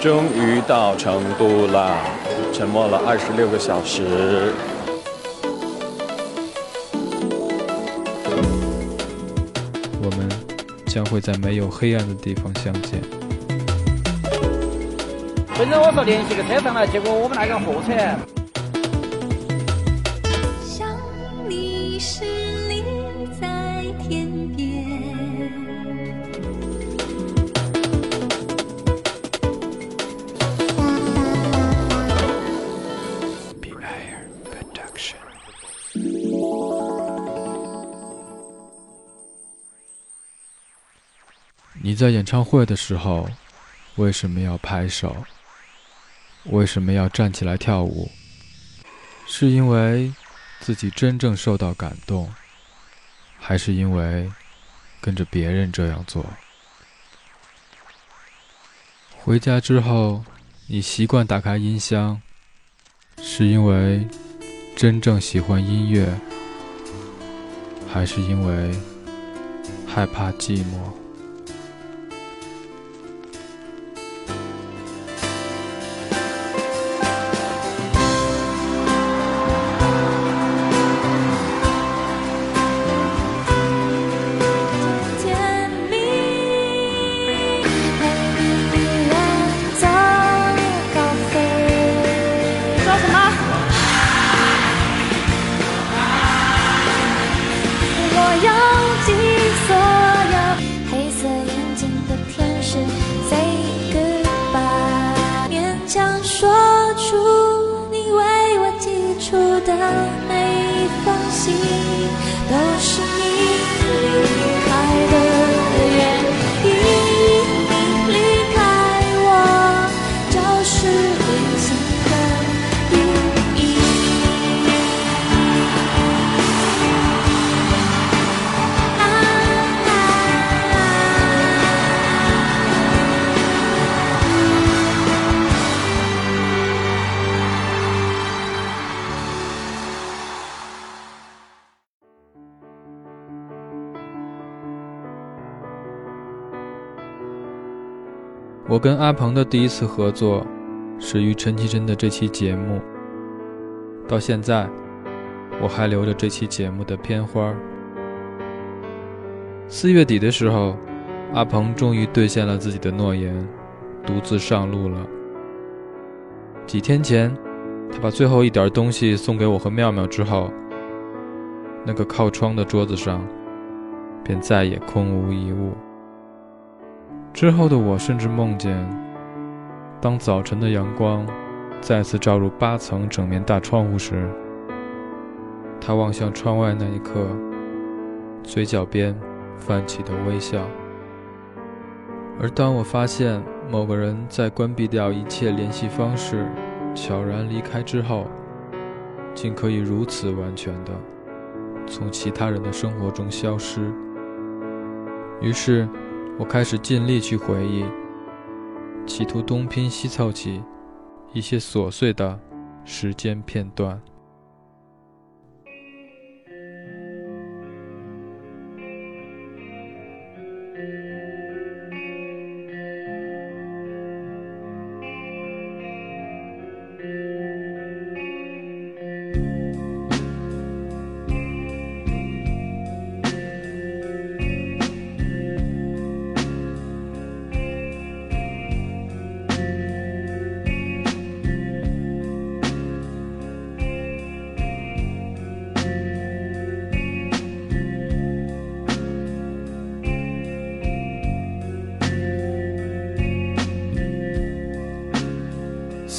终于到成都了，沉默了二十六个小时。我们将会在没有黑暗的地方相见。本来我说联系个车上来，结果我们那个货车。在演唱会的时候，为什么要拍手？为什么要站起来跳舞？是因为自己真正受到感动，还是因为跟着别人这样做？回家之后，你习惯打开音箱，是因为真正喜欢音乐，还是因为害怕寂寞？see. 我跟阿鹏的第一次合作，始于陈绮贞的这期节目。到现在，我还留着这期节目的片花。四月底的时候，阿鹏终于兑现了自己的诺言，独自上路了。几天前，他把最后一点东西送给我和妙妙之后，那个靠窗的桌子上，便再也空无一物。之后的我甚至梦见，当早晨的阳光再次照入八层整面大窗户时，他望向窗外那一刻，嘴角边泛起的微笑。而当我发现某个人在关闭掉一切联系方式，悄然离开之后，竟可以如此完全的从其他人的生活中消失，于是。我开始尽力去回忆，企图东拼西凑起一些琐碎的时间片段。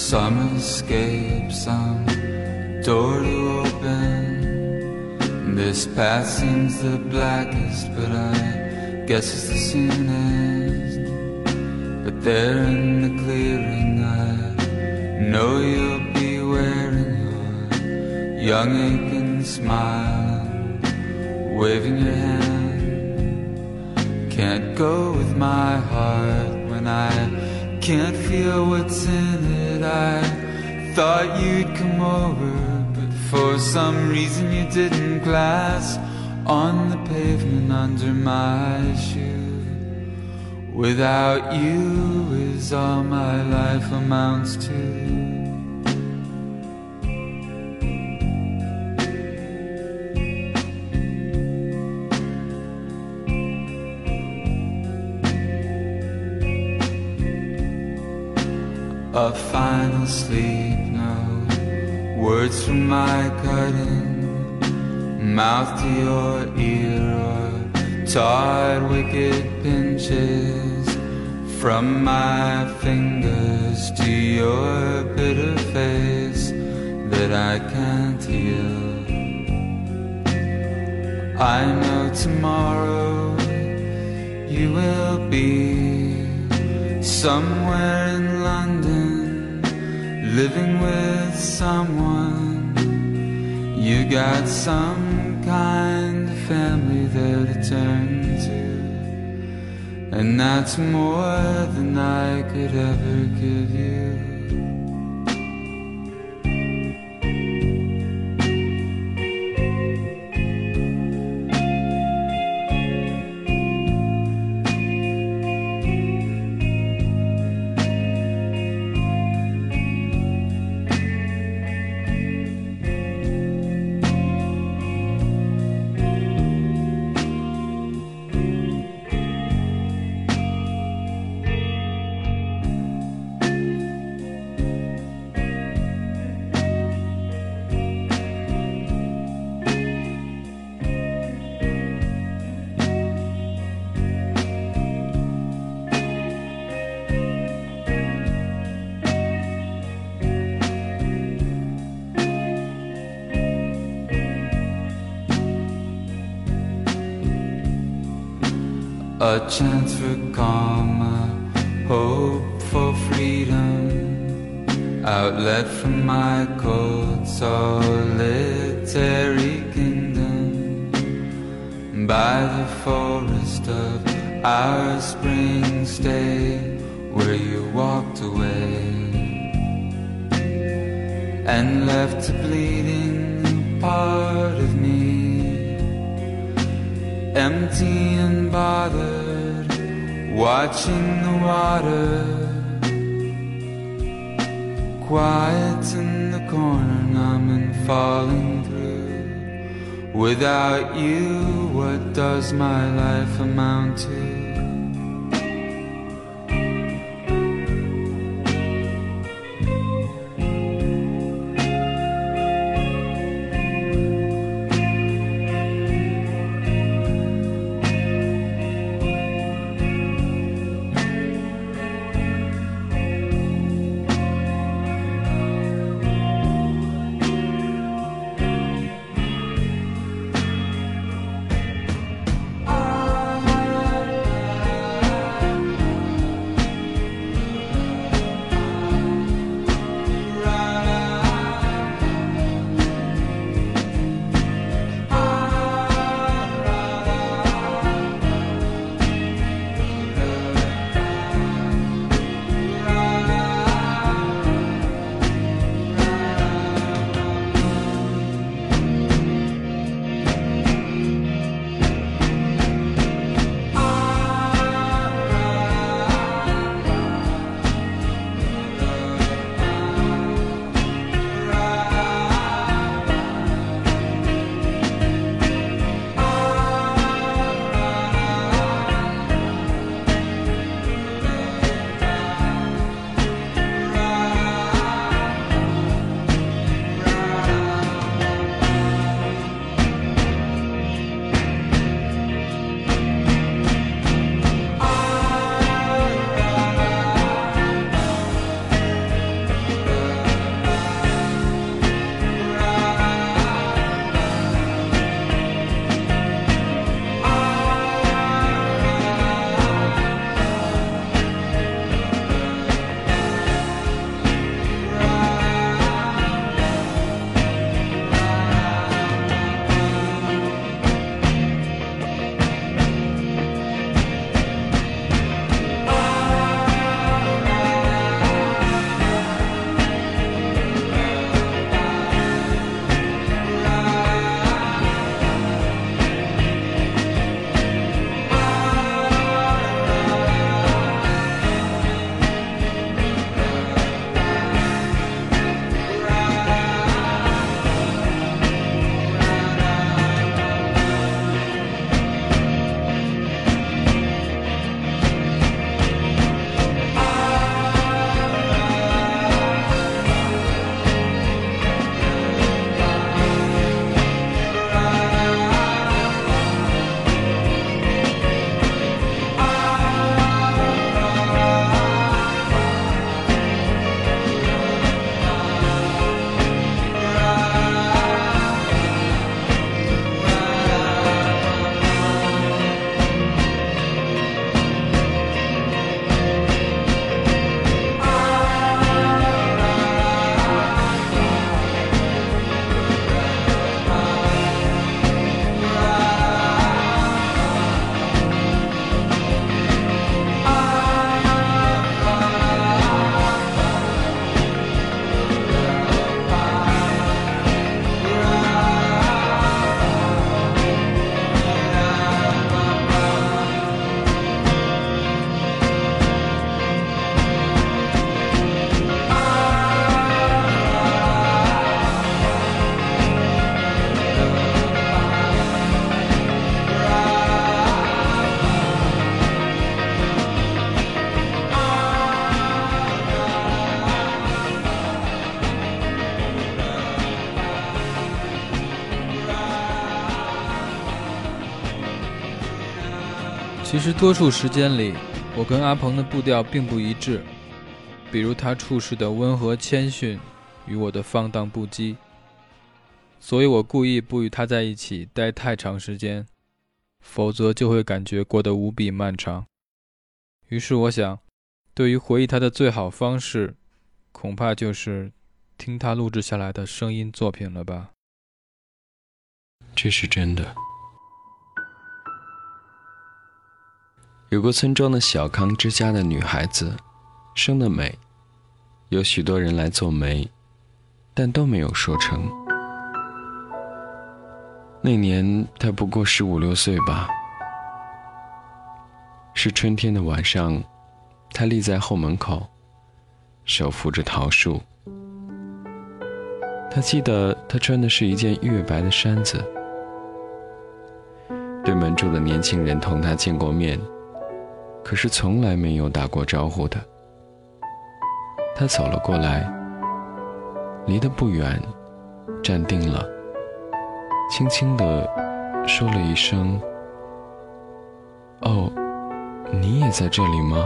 Some escape, some door to open. This path seems the blackest, but I guess it's the soonest. But there in the clearing, I know you'll be wearing your young aching smile, waving your hand. Can't go with my heart when I can't feel what's in it. I thought you'd come over, but for some reason you didn't. Glass on the pavement under my shoe. Without you is all my life amounts to. A final sleep, no words from my cutting mouth to your ear, or tired wicked pinches from my fingers to your bitter face that I can't heal. I know tomorrow you will be somewhere living with someone. You got some kind of family there to turn to, and that's more than I could ever give you. A chance for calm, hope for freedom, outlet from my cold solitary kingdom. By the forest of our spring stay, where you walked away. And left a bleeding part of me empty and bothered, watching the water. Quiet in the corner, numb and falling through. Without you, what does my life amount to? 其实多数时间里，我跟阿鹏的步调并不一致，比如他处事的温和谦逊，与我的放荡不羁。所以我故意不与他在一起待太长时间，否则就会感觉过得无比漫长。于是我想，对于回忆他的最好方式，恐怕就是听他录制下来的声音作品了吧。这是真的。有个村庄的小康之家的女孩子，生得美，有许多人来做媒，但都没有说成。那年她不过十五六岁吧。是春天的晚上，她立在后门口，手扶着桃树。她记得她穿的是一件月白的衫子。对门住的年轻人同她见过面。可是从来没有打过招呼的，他走了过来，离得不远，站定了，轻轻地说了一声：“哦，你也在这里吗？”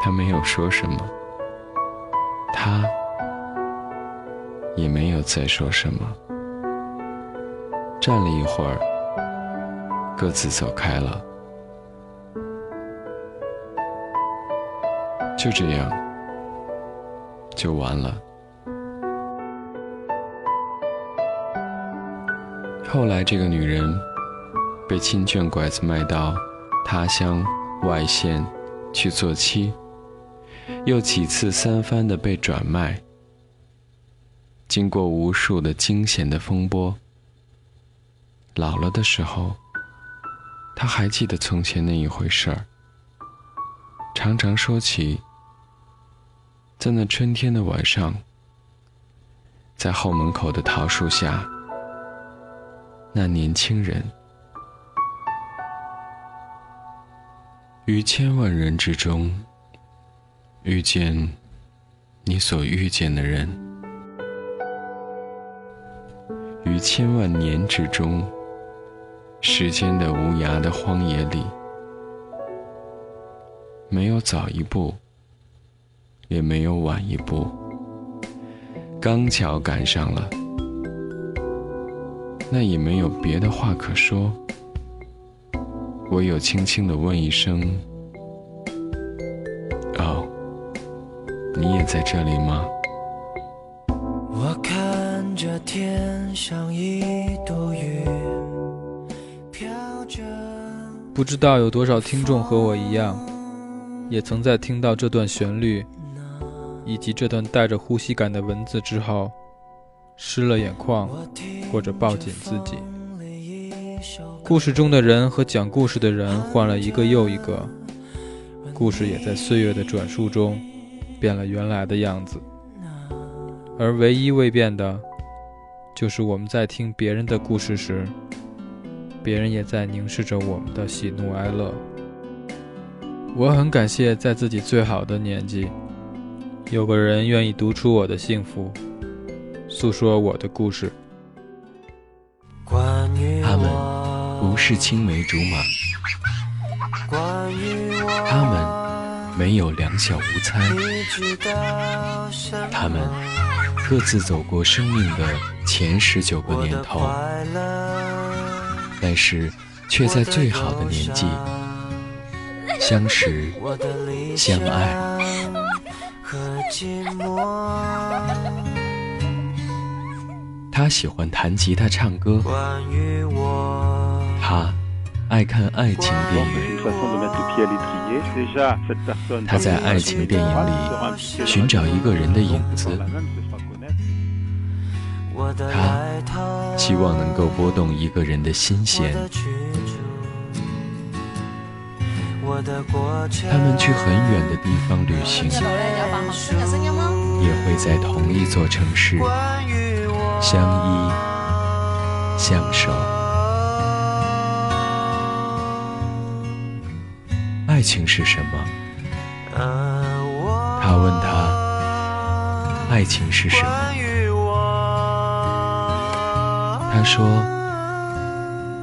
他没有说什么，他也没有再说什么，站了一会儿。各自走开了，就这样，就完了。后来，这个女人被亲眷拐子卖到他乡外县去做妻，又几次三番的被转卖。经过无数的惊险的风波，老了的时候。他还记得从前那一回事儿，常常说起，在那春天的晚上，在后门口的桃树下，那年轻人于千万人之中遇见你所遇见的人，于千万年之中。时间的无涯的荒野里，没有早一步，也没有晚一步，刚巧赶上了，那也没有别的话可说，唯有轻轻的问一声：“哦，你也在这里吗？”我看着天上一朵云。不知道有多少听众和我一样，也曾在听到这段旋律，以及这段带着呼吸感的文字之后，湿了眼眶，或者抱紧自己。故事中的人和讲故事的人换了一个又一个，故事也在岁月的转述中变了原来的样子。而唯一未变的，就是我们在听别人的故事时。别人也在凝视着我们的喜怒哀乐。我很感谢，在自己最好的年纪，有个人愿意读出我的幸福，诉说我的故事。他们不是青梅竹马，他们没有两小无猜，他们各自走过生命的前十九个年头。但是，却在最好的年纪相识、相爱。他喜欢弹吉他、唱歌。他爱看爱情电影。他在爱情电影里寻找一个人的影子。他希望能够拨动一个人的心弦。他们去很远的地方旅行，也会在同一座城市相依相守。爱情是什么？他问他，爱情是什么？他说：“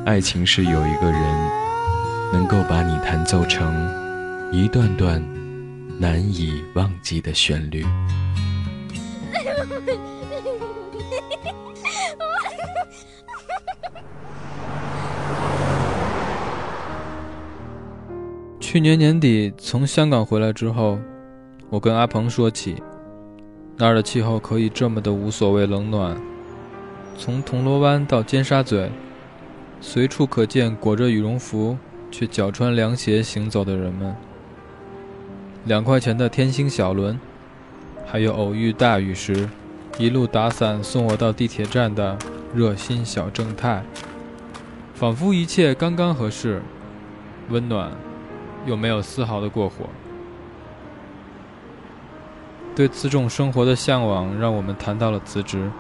爱情是有一个人能够把你弹奏成一段段难以忘记的旋律。去年年底从香港回来之后，我跟阿鹏说起，那儿的气候可以这么的无所谓冷暖。从铜锣湾到尖沙咀，随处可见裹着羽绒服却脚穿凉鞋行走的人们。两块钱的天星小轮，还有偶遇大雨时，一路打伞送我到地铁站的热心小正太，仿佛一切刚刚合适，温暖。又没有丝毫的过火。对此种生活的向往，让我们谈到了辞职，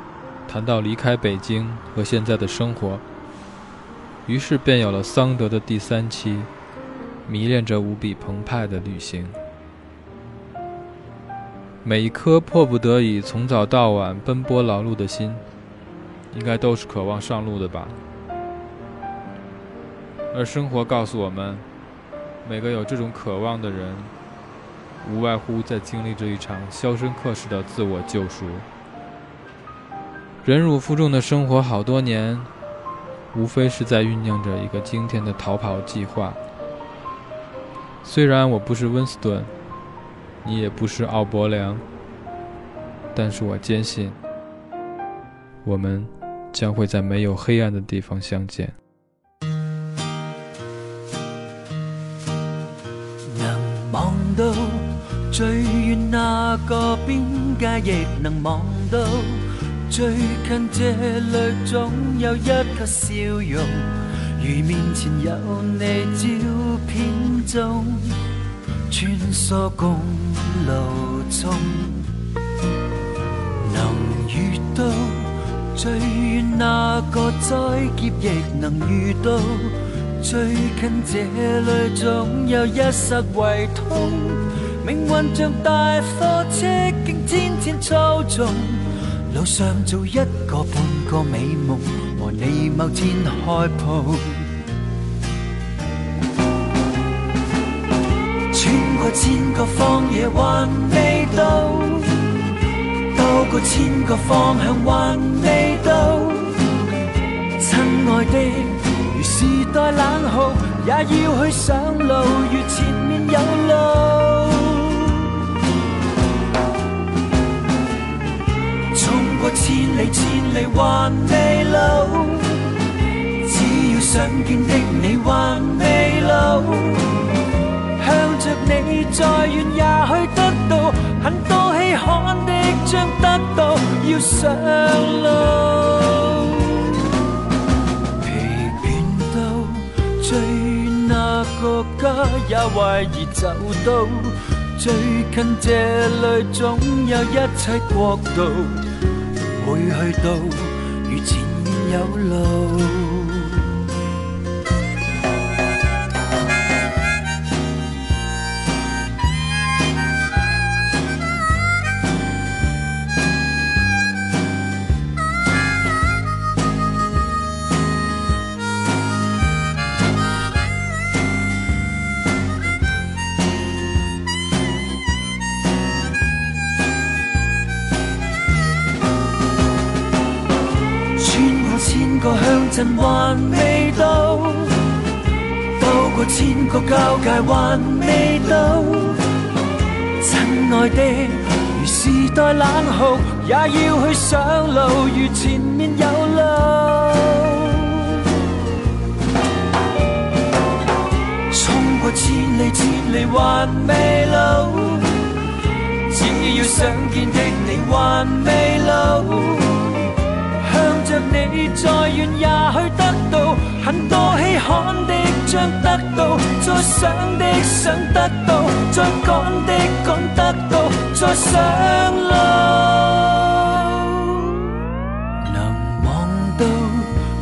谈到离开北京和现在的生活。于是便有了桑德的第三期，迷恋着无比澎湃的旅行。每一颗迫不得已从早到晚奔波劳碌的心，应该都是渴望上路的吧。而生活告诉我们。每个有这种渴望的人，无外乎在经历着一场肖申克式的自我救赎。忍辱负重的生活好多年，无非是在酝酿着一个惊天的逃跑计划。虽然我不是温斯顿，你也不是奥伯良，但是我坚信，我们将会在没有黑暗的地方相见。到最远那个边界，亦能望到最近这里总有一刻笑容，如面前有你照片中穿梭公路中，能遇到最远那个灾劫，亦能遇到。最近这里总有一刹胃痛，命运像大货车，竟天天操纵。路上做一个半个美梦，和你某天开铺。穿过千个荒野还未到，兜过千个方向还未到，亲爱的。如时代冷酷，也要去上路，如前面有路。千里千里还未老，只要想见的你还未老。向着你再远也去得到，很多稀罕的将得到，要上路。疲倦到最那个家也怀疑走到最近，这里总有一切国度，会去到如前面有路。还未到，兜过千个交界还未到，亲爱的，如时代冷酷，也要去上路，如前面有路。冲过千里千里还未老，只要想见的你还未老。再远也去得到，很多稀罕的将得到，再想的想得到，再赶的赶得到，再上路。能望到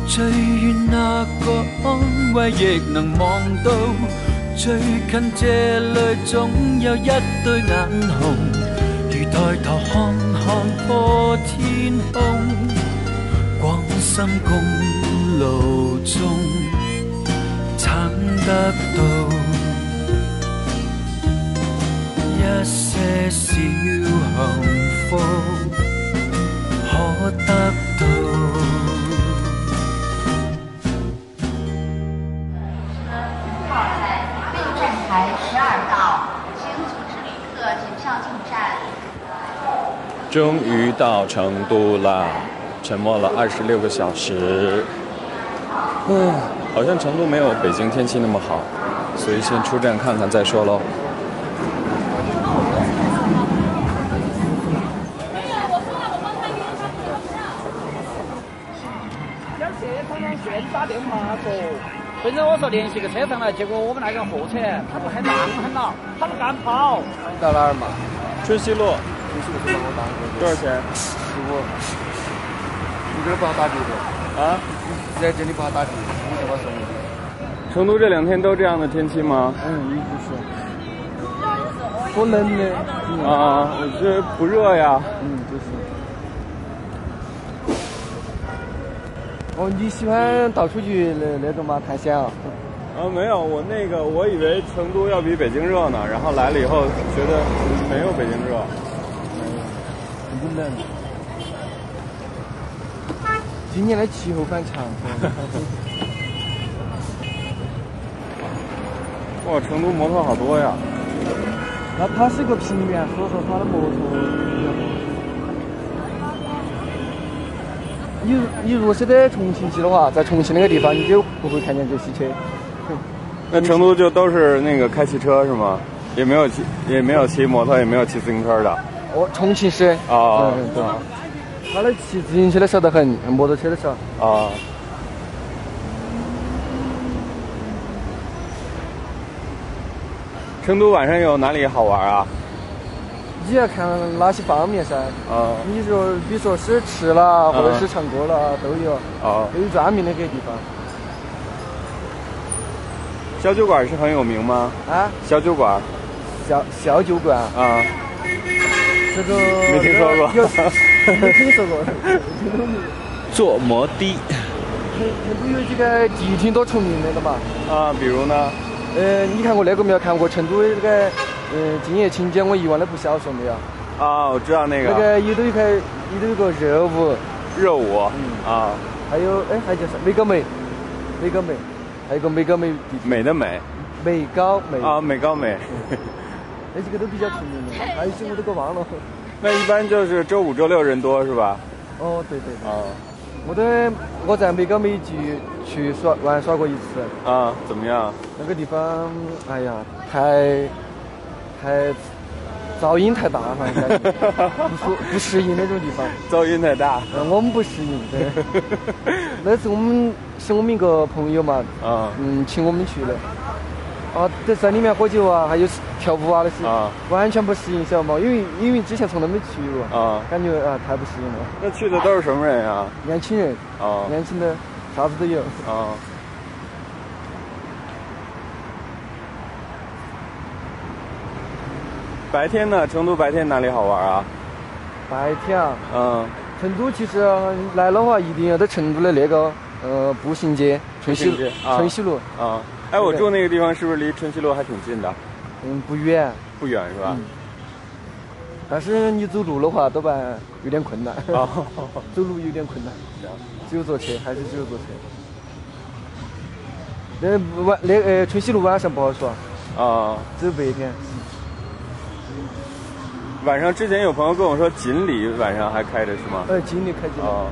最远那个安慰，亦能望到最近这里总有一对眼红，如抬头看看破天空。心公路中撐得到一些小幸福，可得到。六站台十二道，请旅客检票进站。终于到成都啦！沉默了二十六个小时。嗯，好像成都没有北京天气那么好，所以先出站看看再说喽。本来我说联系个车上来，结果我们那个货车他不喊让喊了，他不敢跑。到哪儿嘛？春熙路多少钱？十五。你这儿不好打的不？啊？你在这里不好打的，你叫我送你。成都这两天都这样的天气吗？嗯，一直是。多冷的。啊，我这不热呀。嗯，就是。哦，你喜欢到处去那那种吗探险啊？啊，没有，我那个我以为成都要比北京热呢，然后来了以后觉得没有北京热。很冷。今年的气候反常。哇，成都摩托好多呀！那它是个平原，所以说它的摩托比较多。你你如果是在重庆去的话，在重庆那个地方，你就不会看见这些车。那成都就都是那个开汽车是吗？也没有骑，也没有骑摩托，也没有骑自行车的。哦，重庆是。啊。他那骑自行车的少得很，摩托车的少。啊。成都晚上有哪里好玩啊？你要看哪些方面噻？啊。你说，比如说是吃啦，或者是唱歌啦，都有。啊。都有专门的个地方。小酒馆是很有名吗？啊。小酒馆。小小酒馆。啊。这个没听说过。没听说过。坐摩的。成成都有几个地挺多出名的了嘛？啊，比如呢？呃，你看过那个没有？看过成都的那个，嗯，《今夜情节我遗忘》那部小说没有？啊，我知道那个。那个里头有个，里头有个热舞。热舞。嗯。啊。还有，哎，还叫啥？美高梅。美高梅。还有个美高梅。美的美。美高梅。啊，美高梅。那几个都比较出名的，还有些我都给忘了。那一般就是周五、周六人多是吧？哦，对对。啊。我都我在美高梅去去耍玩耍过一次。啊，怎么样？那个地方，哎呀，太太噪音太大，反正 不适不适应那种地方。噪音太大。嗯，我们不适应。对。那次我们是我们一个朋友嘛。啊。嗯，请我们去的。啊，在在里面喝酒啊，还有跳舞啊那些，啊，完全不适应，晓得嘛？因为因为之前从来没去过，啊，感觉啊太不适应了。那去的都是什么人啊？年轻人，啊，年轻的，啥子都有，啊。白天呢？成都白天哪里好玩啊？白天啊？嗯。成都其实来的话，一定要在成都的那个呃步行街，春熙路，春熙路。啊。哎，我住那个地方是不是离春熙路还挺近的？嗯，不远。不远是吧？嗯。但是你走路的话，多半有点困难。啊。走路有点困难。只有坐车，还是只有坐车。那晚那呃春熙路晚上不好耍。啊。只有白天。晚上之前有朋友跟我说锦里晚上还开着是吗？呃，锦里开着。啊。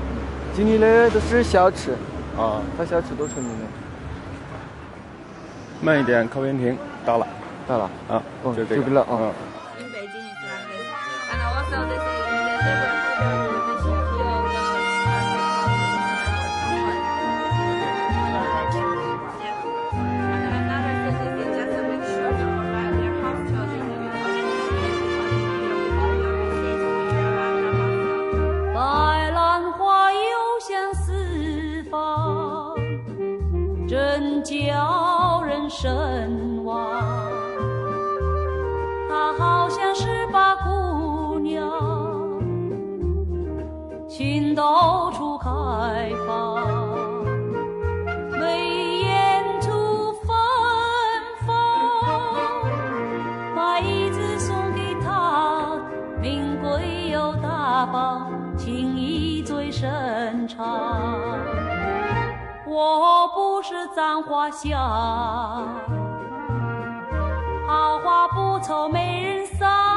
锦里的都是小吃。啊。它小吃都出名的。慢一点，靠边停。到了，到了。啊，就这个了啊。嗯。白真叫人神往。他好像是把姑娘心到处开放。是簪花香。好花不愁没人赏。